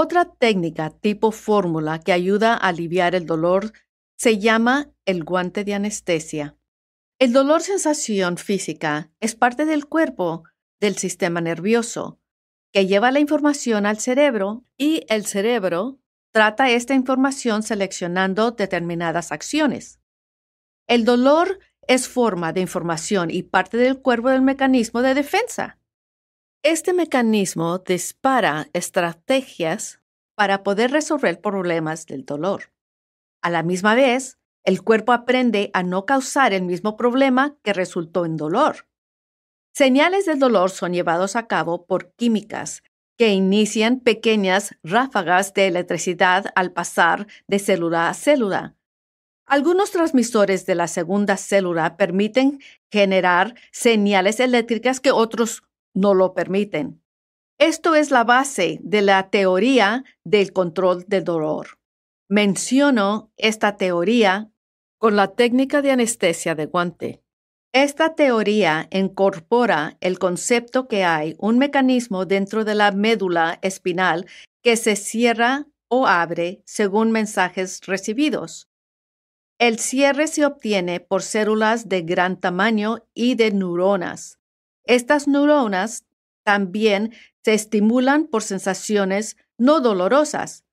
Otra técnica tipo fórmula que ayuda a aliviar el dolor se llama el guante de anestesia. El dolor sensación física es parte del cuerpo del sistema nervioso que lleva la información al cerebro y el cerebro trata esta información seleccionando determinadas acciones. El dolor es forma de información y parte del cuerpo del mecanismo de defensa. Este mecanismo dispara estrategias para poder resolver problemas del dolor. A la misma vez, el cuerpo aprende a no causar el mismo problema que resultó en dolor. Señales del dolor son llevados a cabo por químicas que inician pequeñas ráfagas de electricidad al pasar de célula a célula. Algunos transmisores de la segunda célula permiten generar señales eléctricas que otros no lo permiten. Esto es la base de la teoría del control del dolor. Menciono esta teoría con la técnica de anestesia de guante. Esta teoría incorpora el concepto que hay un mecanismo dentro de la médula espinal que se cierra o abre según mensajes recibidos. El cierre se obtiene por células de gran tamaño y de neuronas. Estas neuronas también se estimulan por sensaciones no dolorosas,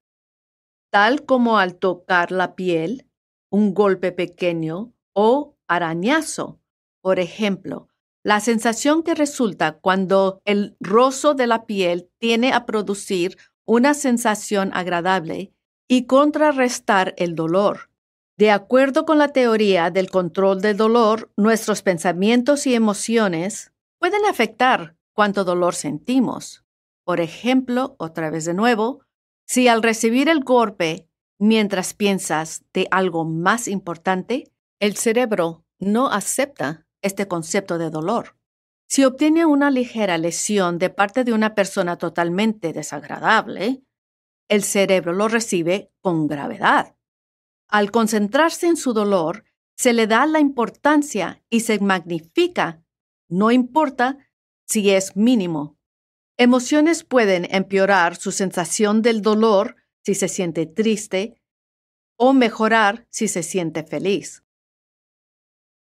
tal como al tocar la piel, un golpe pequeño o arañazo. Por ejemplo, la sensación que resulta cuando el rozo de la piel tiene a producir una sensación agradable y contrarrestar el dolor. De acuerdo con la teoría del control del dolor, nuestros pensamientos y emociones pueden afectar cuánto dolor sentimos. Por ejemplo, otra vez de nuevo, si al recibir el golpe, mientras piensas de algo más importante, el cerebro no acepta este concepto de dolor. Si obtiene una ligera lesión de parte de una persona totalmente desagradable, el cerebro lo recibe con gravedad. Al concentrarse en su dolor, se le da la importancia y se magnifica, no importa si es mínimo. Emociones pueden empeorar su sensación del dolor si se siente triste o mejorar si se siente feliz.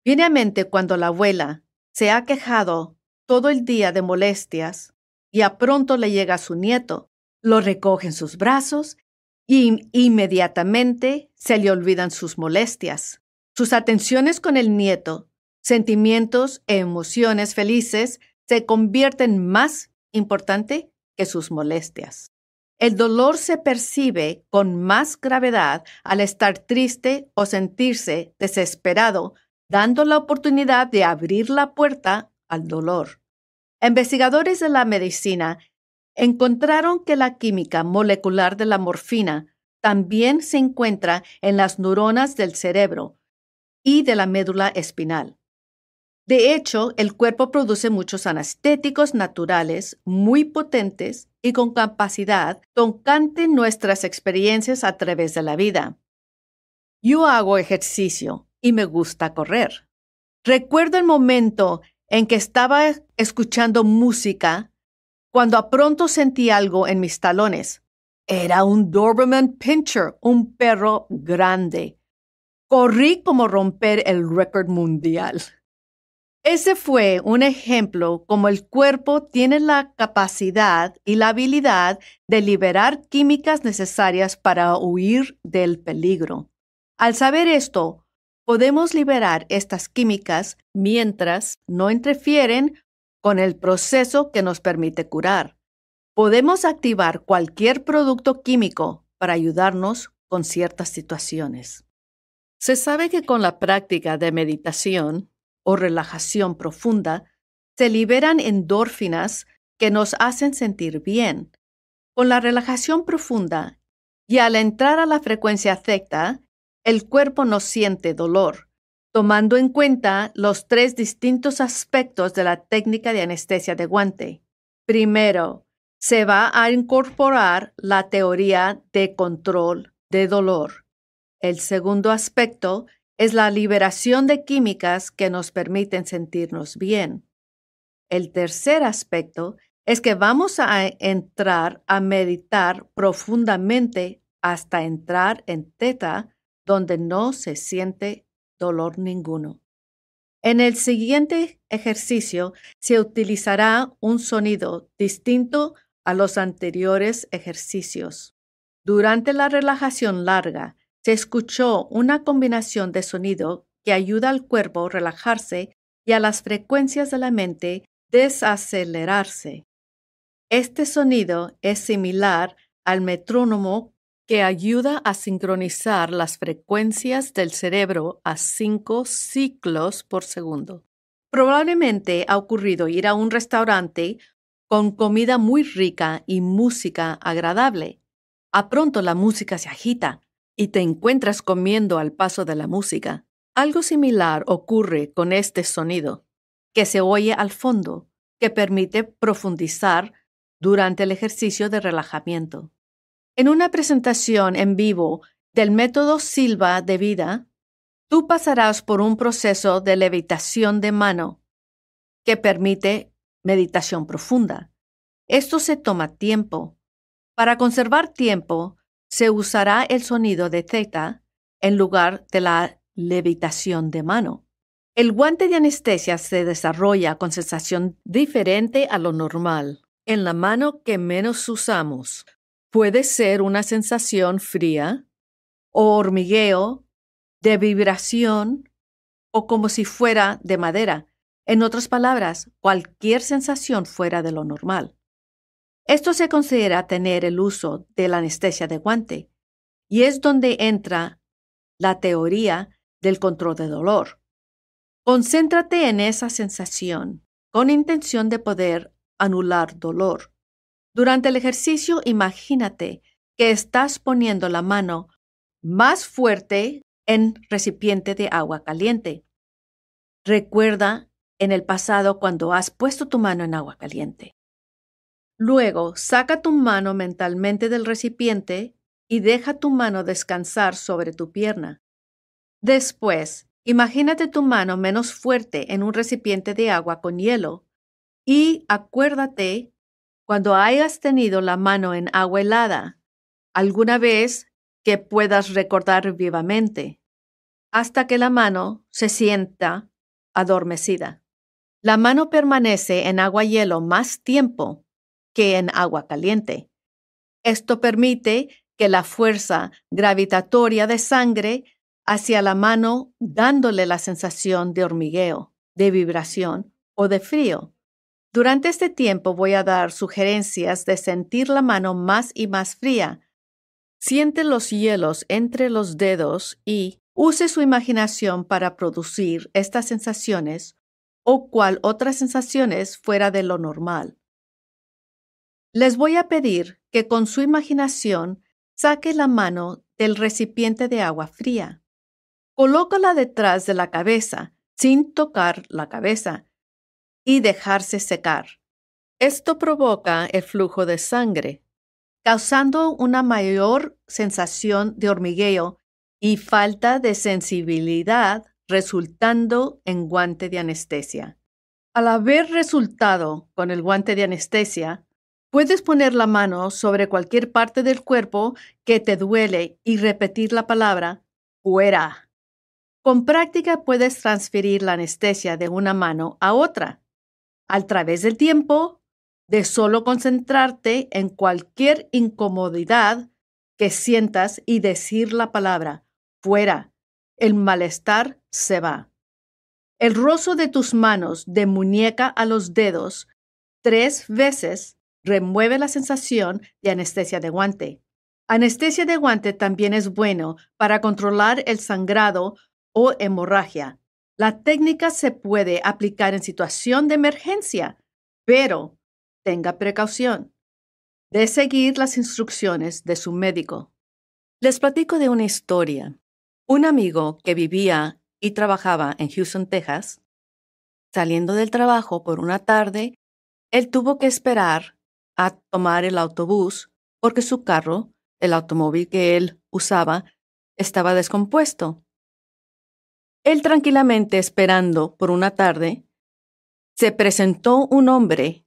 Viene a mente cuando la abuela se ha quejado todo el día de molestias y a pronto le llega a su nieto, lo recoge en sus brazos y inmediatamente se le olvidan sus molestias. Sus atenciones con el nieto, sentimientos e emociones felices se convierten más importante que sus molestias. El dolor se percibe con más gravedad al estar triste o sentirse desesperado, dando la oportunidad de abrir la puerta al dolor. Investigadores de la medicina encontraron que la química molecular de la morfina también se encuentra en las neuronas del cerebro y de la médula espinal. De hecho, el cuerpo produce muchos anestéticos naturales muy potentes y con capacidad tocante nuestras experiencias a través de la vida. Yo hago ejercicio y me gusta correr. Recuerdo el momento en que estaba escuchando música cuando a pronto sentí algo en mis talones. Era un Doberman Pinscher, un perro grande. Corrí como romper el récord mundial. Ese fue un ejemplo como el cuerpo tiene la capacidad y la habilidad de liberar químicas necesarias para huir del peligro. Al saber esto, podemos liberar estas químicas mientras no interfieren con el proceso que nos permite curar. Podemos activar cualquier producto químico para ayudarnos con ciertas situaciones. Se sabe que con la práctica de meditación, o relajación profunda, se liberan endorfinas que nos hacen sentir bien. Con la relajación profunda y al entrar a la frecuencia theta, el cuerpo no siente dolor, tomando en cuenta los tres distintos aspectos de la técnica de anestesia de guante. Primero, se va a incorporar la teoría de control de dolor. El segundo aspecto es la liberación de químicas que nos permiten sentirnos bien. El tercer aspecto es que vamos a entrar a meditar profundamente hasta entrar en teta, donde no se siente dolor ninguno. En el siguiente ejercicio se utilizará un sonido distinto a los anteriores ejercicios. Durante la relajación larga, se escuchó una combinación de sonido que ayuda al cuerpo a relajarse y a las frecuencias de la mente desacelerarse. Este sonido es similar al metrónomo que ayuda a sincronizar las frecuencias del cerebro a cinco ciclos por segundo. Probablemente ha ocurrido ir a un restaurante con comida muy rica y música agradable. A pronto la música se agita y te encuentras comiendo al paso de la música. Algo similar ocurre con este sonido, que se oye al fondo, que permite profundizar durante el ejercicio de relajamiento. En una presentación en vivo del método Silva de vida, tú pasarás por un proceso de levitación de mano que permite meditación profunda. Esto se toma tiempo. Para conservar tiempo, se usará el sonido de theta en lugar de la levitación de mano. El guante de anestesia se desarrolla con sensación diferente a lo normal. En la mano que menos usamos, puede ser una sensación fría o hormigueo, de vibración o como si fuera de madera. En otras palabras, cualquier sensación fuera de lo normal. Esto se considera tener el uso de la anestesia de guante y es donde entra la teoría del control de dolor. Concéntrate en esa sensación con intención de poder anular dolor. Durante el ejercicio, imagínate que estás poniendo la mano más fuerte en recipiente de agua caliente. Recuerda en el pasado cuando has puesto tu mano en agua caliente. Luego, saca tu mano mentalmente del recipiente y deja tu mano descansar sobre tu pierna. Después, imagínate tu mano menos fuerte en un recipiente de agua con hielo y acuérdate cuando hayas tenido la mano en agua helada, alguna vez que puedas recordar vivamente, hasta que la mano se sienta adormecida. La mano permanece en agua hielo más tiempo que en agua caliente. Esto permite que la fuerza gravitatoria de sangre hacia la mano dándole la sensación de hormigueo, de vibración o de frío. Durante este tiempo voy a dar sugerencias de sentir la mano más y más fría. Siente los hielos entre los dedos y use su imaginación para producir estas sensaciones o cual otras sensaciones fuera de lo normal. Les voy a pedir que con su imaginación saque la mano del recipiente de agua fría. Colócala detrás de la cabeza sin tocar la cabeza y dejarse secar. Esto provoca el flujo de sangre, causando una mayor sensación de hormigueo y falta de sensibilidad, resultando en guante de anestesia. Al haber resultado con el guante de anestesia, Puedes poner la mano sobre cualquier parte del cuerpo que te duele y repetir la palabra fuera. Con práctica puedes transferir la anestesia de una mano a otra. Al través del tiempo, de solo concentrarte en cualquier incomodidad que sientas y decir la palabra fuera, el malestar se va. El rozo de tus manos de muñeca a los dedos tres veces remueve la sensación de anestesia de guante. Anestesia de guante también es bueno para controlar el sangrado o hemorragia. La técnica se puede aplicar en situación de emergencia, pero tenga precaución de seguir las instrucciones de su médico. Les platico de una historia. Un amigo que vivía y trabajaba en Houston, Texas, saliendo del trabajo por una tarde, él tuvo que esperar a tomar el autobús porque su carro, el automóvil que él usaba, estaba descompuesto. Él tranquilamente esperando por una tarde, se presentó un hombre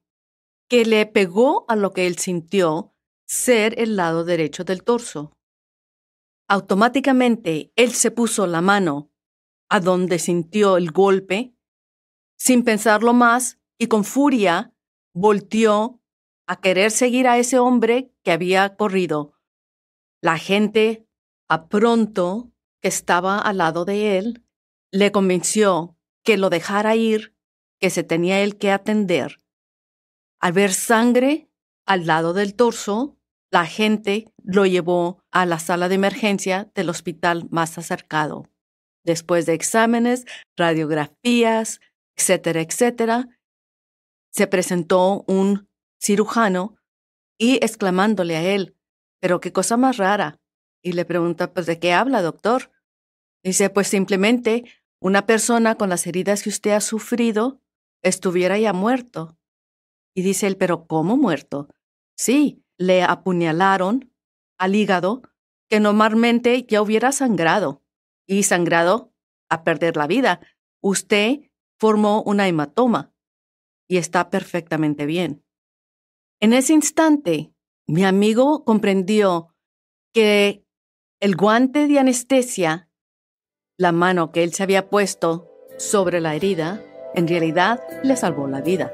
que le pegó a lo que él sintió ser el lado derecho del torso. Automáticamente él se puso la mano a donde sintió el golpe, sin pensarlo más y con furia volteó a querer seguir a ese hombre que había corrido. La gente, a pronto que estaba al lado de él, le convenció que lo dejara ir, que se tenía él que atender. Al ver sangre al lado del torso, la gente lo llevó a la sala de emergencia del hospital más acercado. Después de exámenes, radiografías, etcétera, etcétera, se presentó un cirujano y exclamándole a él, pero qué cosa más rara. Y le pregunta, pues, ¿de qué habla, doctor? Dice, pues simplemente una persona con las heridas que usted ha sufrido estuviera ya muerto. Y dice él, pero ¿cómo muerto? Sí, le apuñalaron al hígado que normalmente ya hubiera sangrado y sangrado a perder la vida. Usted formó una hematoma y está perfectamente bien. En ese instante, mi amigo comprendió que el guante de anestesia, la mano que él se había puesto sobre la herida, en realidad le salvó la vida.